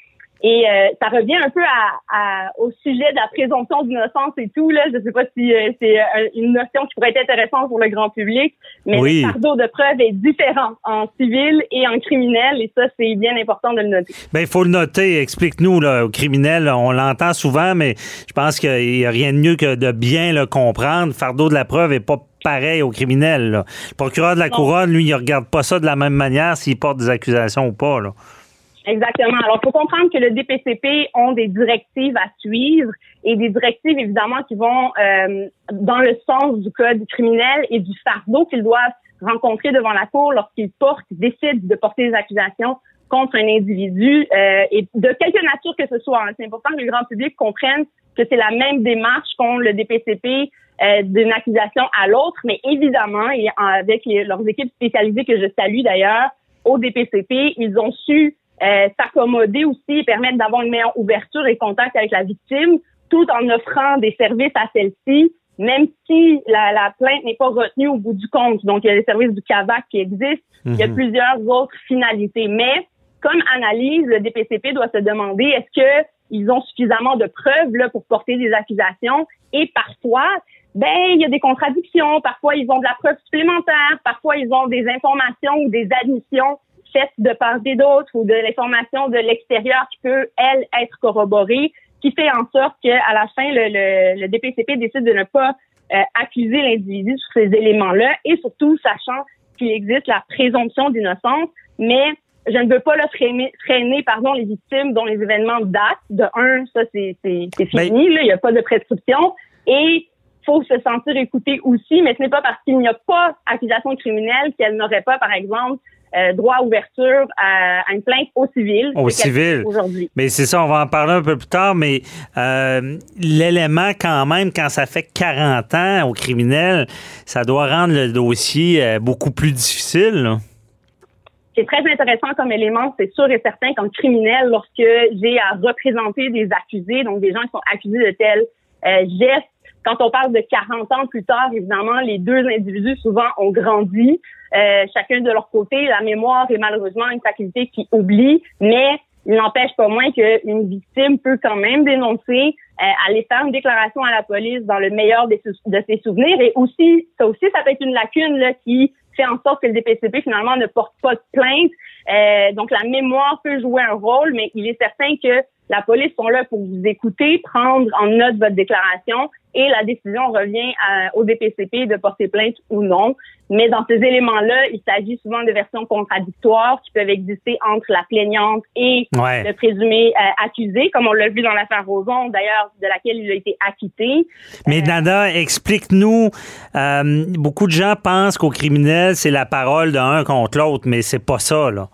Et euh, ça revient un peu à, au sujet de la présomption d'innocence et tout. Là. Je ne sais pas si euh, c'est une notion qui pourrait être intéressante pour le grand public, mais le fardeau de preuve est différent en civil et en criminel, et ça, c'est bien important de le noter. Bien, il faut le noter. Explique-nous, au criminel, on l'entend souvent, mais je pense qu'il n'y a rien de mieux que de bien le comprendre. Fardeau de la preuve n'est pas pareil au criminel. Le procureur de la couronne, lui, il regarde pas ça de la même manière s'il porte des accusations ou pas. Exactement. Alors, il faut comprendre que le DPCP ont des directives à suivre et des directives, évidemment, qui vont euh, dans le sens du code criminel et du fardeau qu'ils doivent rencontrer devant la cour lorsqu'ils portent, décident de porter des accusations contre un individu euh, et de quelque nature que ce soit. C'est important que le grand public comprenne que c'est la même démarche qu'ont le DPCP euh, d'une accusation à l'autre, mais évidemment, et avec leurs équipes spécialisées que je salue d'ailleurs, au DPCP, ils ont su euh, s'accommoder aussi et permettre d'avoir une meilleure ouverture et contact avec la victime, tout en offrant des services à celle-ci, même si la, la plainte n'est pas retenue au bout du compte. Donc, il y a les services du CAVAC qui existent, il y a mhm. plusieurs autres finalités. Mais, comme analyse, le DPCP doit se demander est-ce que ils ont suffisamment de preuves là, pour porter des accusations? Et parfois ben il y a des contradictions, parfois ils ont de la preuve supplémentaire, parfois ils ont des informations ou des admissions de part et d'autre ou de l'information de l'extérieur qui peut elle être corroborée, qui fait en sorte qu'à la fin le, le, DPCP décide de ne pas euh, accuser l'individu sur ces éléments-là et surtout sachant qu'il existe la présomption d'innocence, mais je ne veux pas le freiner, freiner pardon, les victimes dont les événements datent. De un, ça, c'est fini. il n'y a pas de prescription. Et faut se sentir écouté aussi, mais ce n'est pas parce qu'il n'y a pas accusation criminelle qu'elle n'aurait pas, par exemple, euh, droit à ouverture à, une plainte au civil. Au civil. Aujourd'hui. Mais c'est ça, on va en parler un peu plus tard, mais euh, l'élément quand même, quand ça fait 40 ans au criminel, ça doit rendre le dossier euh, beaucoup plus difficile. C'est très intéressant comme élément, c'est sûr et certain qu'en criminel, lorsque j'ai à représenter des accusés, donc des gens qui sont accusés de tels gestes, quand on parle de 40 ans plus tard, évidemment, les deux individus souvent ont grandi, euh, chacun de leur côté. La mémoire est malheureusement une faculté qui oublie, mais il n'empêche pas moins qu'une victime peut quand même dénoncer, euh, aller faire une déclaration à la police dans le meilleur de ses souvenirs. Et aussi, ça aussi, ça peut être une lacune là, qui fait en sorte que le DPCP finalement ne porte pas de plainte. Euh, donc la mémoire peut jouer un rôle, mais il est certain que La police sont là pour vous écouter, prendre en note votre déclaration et la décision revient au DPCP de porter plainte ou non. Mais dans ces éléments-là, il s'agit souvent de versions contradictoires qui peuvent exister entre la plaignante et le présumé euh, accusé, comme on l'a vu dans l'affaire Roson, d'ailleurs, de laquelle il a été acquitté. Mais euh, Nada, explique-nous. Euh, beaucoup de gens pensent qu'au criminel, c'est la parole d'un contre l'autre, mais c'est pas ça, là.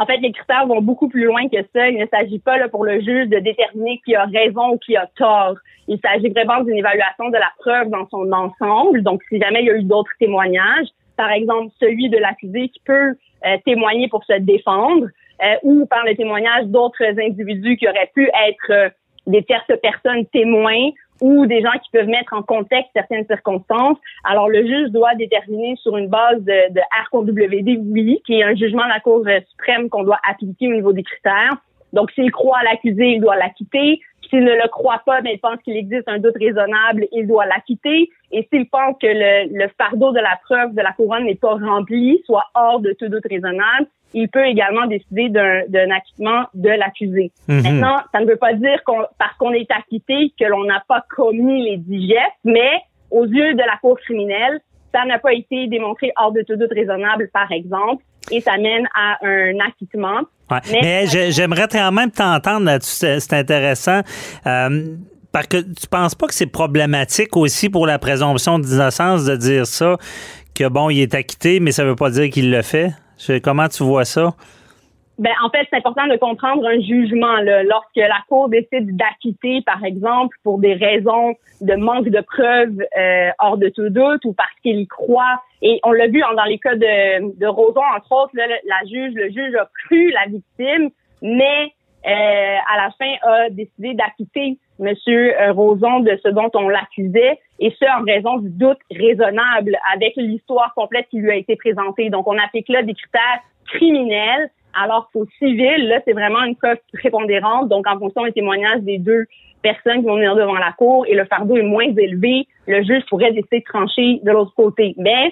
En fait, les critères vont beaucoup plus loin que ça. Il ne s'agit pas là, pour le juge de déterminer qui a raison ou qui a tort. Il s'agit vraiment d'une évaluation de la preuve dans son ensemble. Donc, si jamais il y a eu d'autres témoignages, par exemple celui de l'accusé qui peut euh, témoigner pour se défendre, euh, ou par le témoignage d'autres individus qui auraient pu être euh, des tierces personnes témoins ou des gens qui peuvent mettre en contexte certaines circonstances. Alors, le juge doit déterminer sur une base de, de RQWD, oui, qui est un jugement de la Cour suprême qu'on doit appliquer au niveau des critères. Donc, s'il croit à l'accusé, il doit l'acquitter. S'il ne le croit pas, mais il pense qu'il existe un doute raisonnable, il doit l'acquitter. Et s'il pense que le, le, fardeau de la preuve de la couronne n'est pas rempli, soit hors de tout doute raisonnable, il peut également décider d'un acquittement de l'accusé. Mhm. Maintenant, ça ne veut pas dire qu'on parce qu'on est acquitté que l'on n'a pas commis les dix gestes, mais aux yeux de la Cour criminelle, ça n'a pas été démontré hors de tout doute raisonnable, par exemple, et ça mène à un acquittement. Mais, j'aimerais quand même t'entendre là-dessus, c'est intéressant. Euh, parce que tu penses pas que c'est problématique aussi pour la présomption d'innocence de dire ça, que bon, il est acquitté, mais ça veut pas dire qu'il le fait? Comment tu vois ça? Ben, en fait, c'est important de comprendre un jugement. Là. Lorsque la Cour décide d'acquitter, par exemple, pour des raisons de manque de preuves euh, hors de tout doute ou parce qu'il y croit, et on l'a vu dans les cas de, de Roson, entre autres, la juge, le juge a cru la victime, mais euh, à la fin a décidé d'acquitter euh, Roson de ce dont on l'accusait, et ce en raison du doute raisonnable avec l'histoire complète qui lui a été présentée. Donc, on applique là des critères criminels, alors qu'au civil, là, c'est vraiment une cause prépondérante. Donc, en fonction des témoignages des deux personnes qui vont venir devant la cour et le fardeau est moins élevé, le juge pourrait décider de trancher de l'autre côté. Mais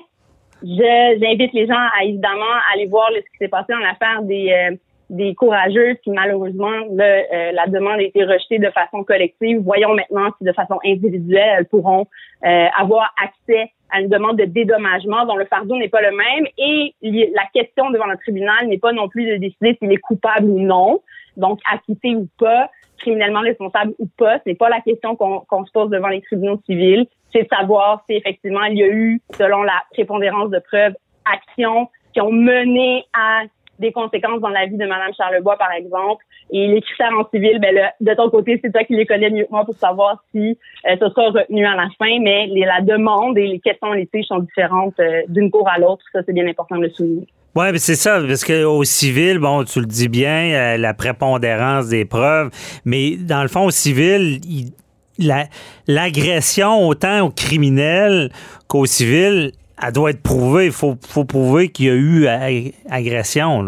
j'invite les gens à évidemment aller voir ce qui s'est passé dans l'affaire des euh, des courageuses qui malheureusement euh, la demande a été rejetée de façon collective. Voyons maintenant si de façon individuelle elles pourront euh, avoir accès à une demande de dédommagement dont le fardeau n'est pas le même et la question devant le tribunal n'est pas non plus de décider s'il est coupable ou non, donc acquitté ou pas, criminellement responsable ou pas. Ce n'est pas la question qu'on se pose devant les tribunaux civils. C'est de savoir si effectivement il y a eu, selon la prépondérance de preuves, actions qui ont mené à des conséquences dans la vie de Madame Charlebois, par exemple. Et les critères en civil, ben de ton côté, c'est toi qui les connais mieux que moi pour savoir si euh, ce sera retenu à la fin, mais la demande et les questions litiges sont différentes euh, d'une cour à l'autre. Ça, c'est bien important de le souligner. Oui, mais c'est ça, parce qu'au civil, bon, tu le dis bien, euh, la prépondérance des preuves, mais dans le fond, au civil, l'agression autant au criminel qu'au civil, elle doit être prouvée. Il faut, faut prouver qu'il y a eu agression.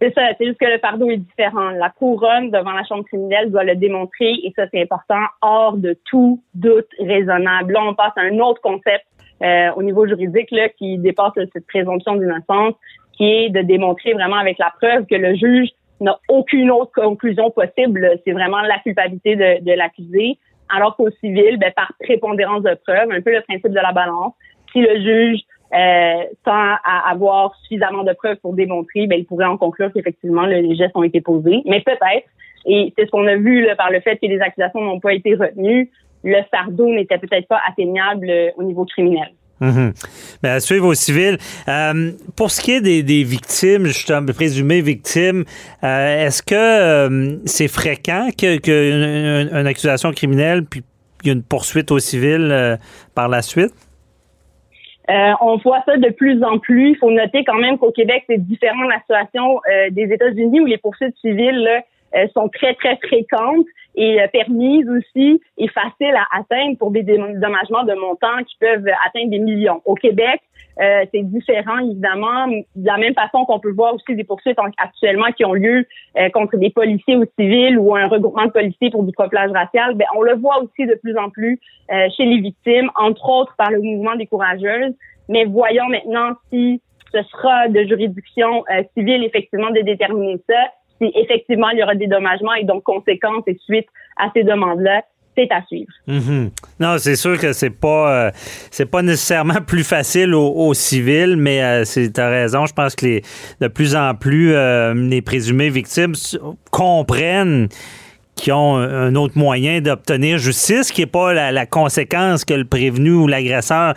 C'est ça, c'est juste que le fardeau est différent. La couronne devant la chambre criminelle doit le démontrer et ça, c'est important, hors de tout doute raisonnable. Là, on passe à un autre concept euh, au niveau juridique là, qui dépasse cette présomption d'innocence, qui est de démontrer vraiment avec la preuve que le juge n'a aucune autre conclusion possible. C'est vraiment la culpabilité de, de l'accusé. Alors qu'au civil, ben, par prépondérance de preuve, un peu le principe de la balance, si le juge euh, sans avoir suffisamment de preuves pour démontrer, ben, il pourrait en conclure qu'effectivement les gestes ont été posés. Mais peut-être, et c'est ce qu'on a vu par le fait que les accusations n'ont pas été retenues, le fardeau n'était peut-être pas atteignable euh, au niveau criminel. Mm à suivre au civil. Euh, pour ce qui est des, des victimes, justement, présumées victimes, euh, est-ce que c'est fréquent qu'une accusation criminelle, puis il y a une poursuite au civil par la suite? Euh, on voit ça de plus en plus. Il faut noter quand même qu'au Québec, c'est différent de la situation euh, des États-Unis où les poursuites civiles euh, sont très, très fréquentes et permises aussi et faciles à atteindre pour des dédommagements de montants qui peuvent atteindre des millions. Au Québec, c'est différent, évidemment. De la même façon qu'on peut voir aussi des poursuites actuellement qui ont lieu contre des policiers ou civils ou un regroupement de policiers pour du peuplage racial, ben, on le voit aussi de plus en plus chez les victimes, entre autres par le mouvement des courageuses. Mais voyons maintenant si ce sera de juridiction civile, effectivement, de déterminer ça si effectivement il y aura des dommagements et donc conséquences et suite à ces demandes-là, c'est à suivre. Mhm. Non, c'est sûr que c'est pas euh, c'est pas nécessairement <laughs> plus facile aux, civils, mais euh, as raison. Je pense que les, de plus en plus euh, les présumés victimes comprennent qu'ils ont un autre moyen d'obtenir justice, qui n'est pas la, conséquence que le prévenu ou l'agresseur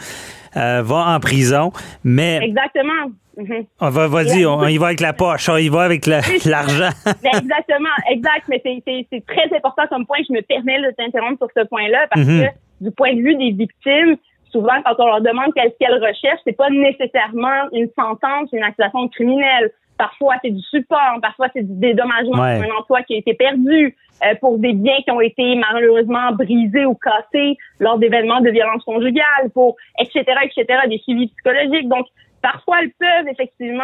va en prison. Mais exactement. Mhm. On va, vas-y, on, y va avec la poche, on y va avec <laughs> <laughs> l'argent. exactement, exact. Mais c'est très important comme point. Je me permets de t'interrompre sur ce point-là parce mhm. que du point de vue des victimes, souvent quand on leur demande qu'est-ce qu'elles recherchent, c'est pas nécessairement une sentence, une accusation criminelle. Parfois, c'est du support, parfois, c'est du dédommagement pour un emploi qui a été perdu, euh, pour des biens qui ont été malheureusement brisés ou cassés lors d'événements de violence conjugale, pour etc., etc., des suivis psychologiques. Donc, Parfois, elles peuvent effectivement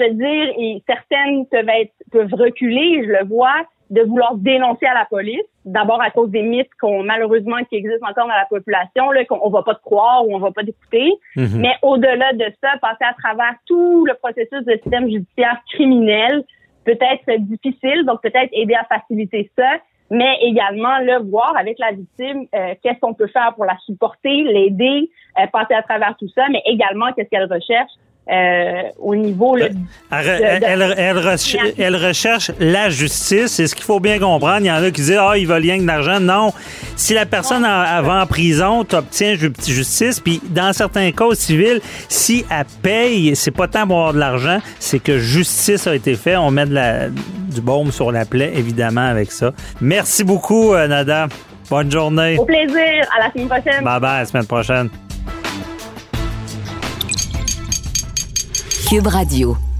se dire, et certaines peuvent être peuvent reculer, je le vois, de vouloir dénoncer à la police. D'abord à cause des mythes qu'on malheureusement qui existent encore dans la population, là, qu'on va pas te croire ou on va pas t'écouter. Mhm. Mais au-delà de ça, passer à travers tout le processus de système judiciaire criminel peut être difficile, donc peut-être aider à faciliter ça, mais également le voir avec la victime euh, qu'est-ce qu'on peut faire pour la supporter, l'aider, euh, passer à travers tout ça, mais également qu'est-ce qu'elle recherche euh, au niveau. elle, elle, recherche, la justice. C'est ce qu'il faut bien comprendre. Il y en a qui disent Ah, il veulent rien que d'argent. Non. Si la personne va en prison, tu obtiens justice. Puis dans certains cas civils, si elle paye, c'est pas tant pour avoir de l'argent, c'est que justice a été faite. On met de la, du baume sur la plaie, évidemment, avec ça. Merci beaucoup, euh, Nada. Bonne journée. Au plaisir. À la semaine prochaine. Bye bye, à la semaine prochaine. Cube Radio.